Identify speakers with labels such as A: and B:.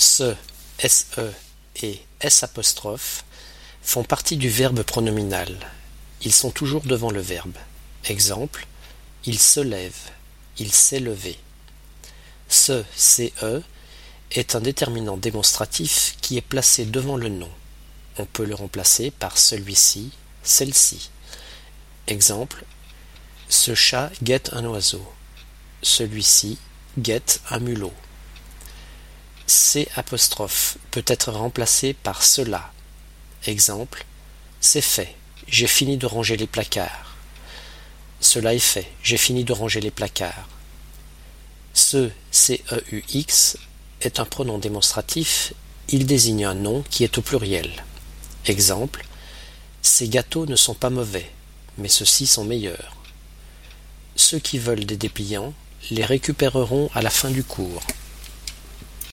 A: Ce, se et s font partie du verbe pronominal. Ils sont toujours devant le verbe. Exemple, il se lève, il s'est levé. Ce, ce est un déterminant démonstratif qui est placé devant le nom. On peut le remplacer par celui-ci, celle-ci. Exemple, ce chat guette un oiseau. Celui-ci guette un mulot. C peut être remplacé par cela. Exemple, c'est fait, j'ai fini de ranger les placards. Cela est fait, j'ai fini de ranger les placards. Ce CEUX est un pronom démonstratif, il désigne un nom qui est au pluriel. Exemple, ces gâteaux ne sont pas mauvais, mais ceux-ci sont meilleurs. Ceux qui veulent des dépliants les récupéreront à la fin du cours.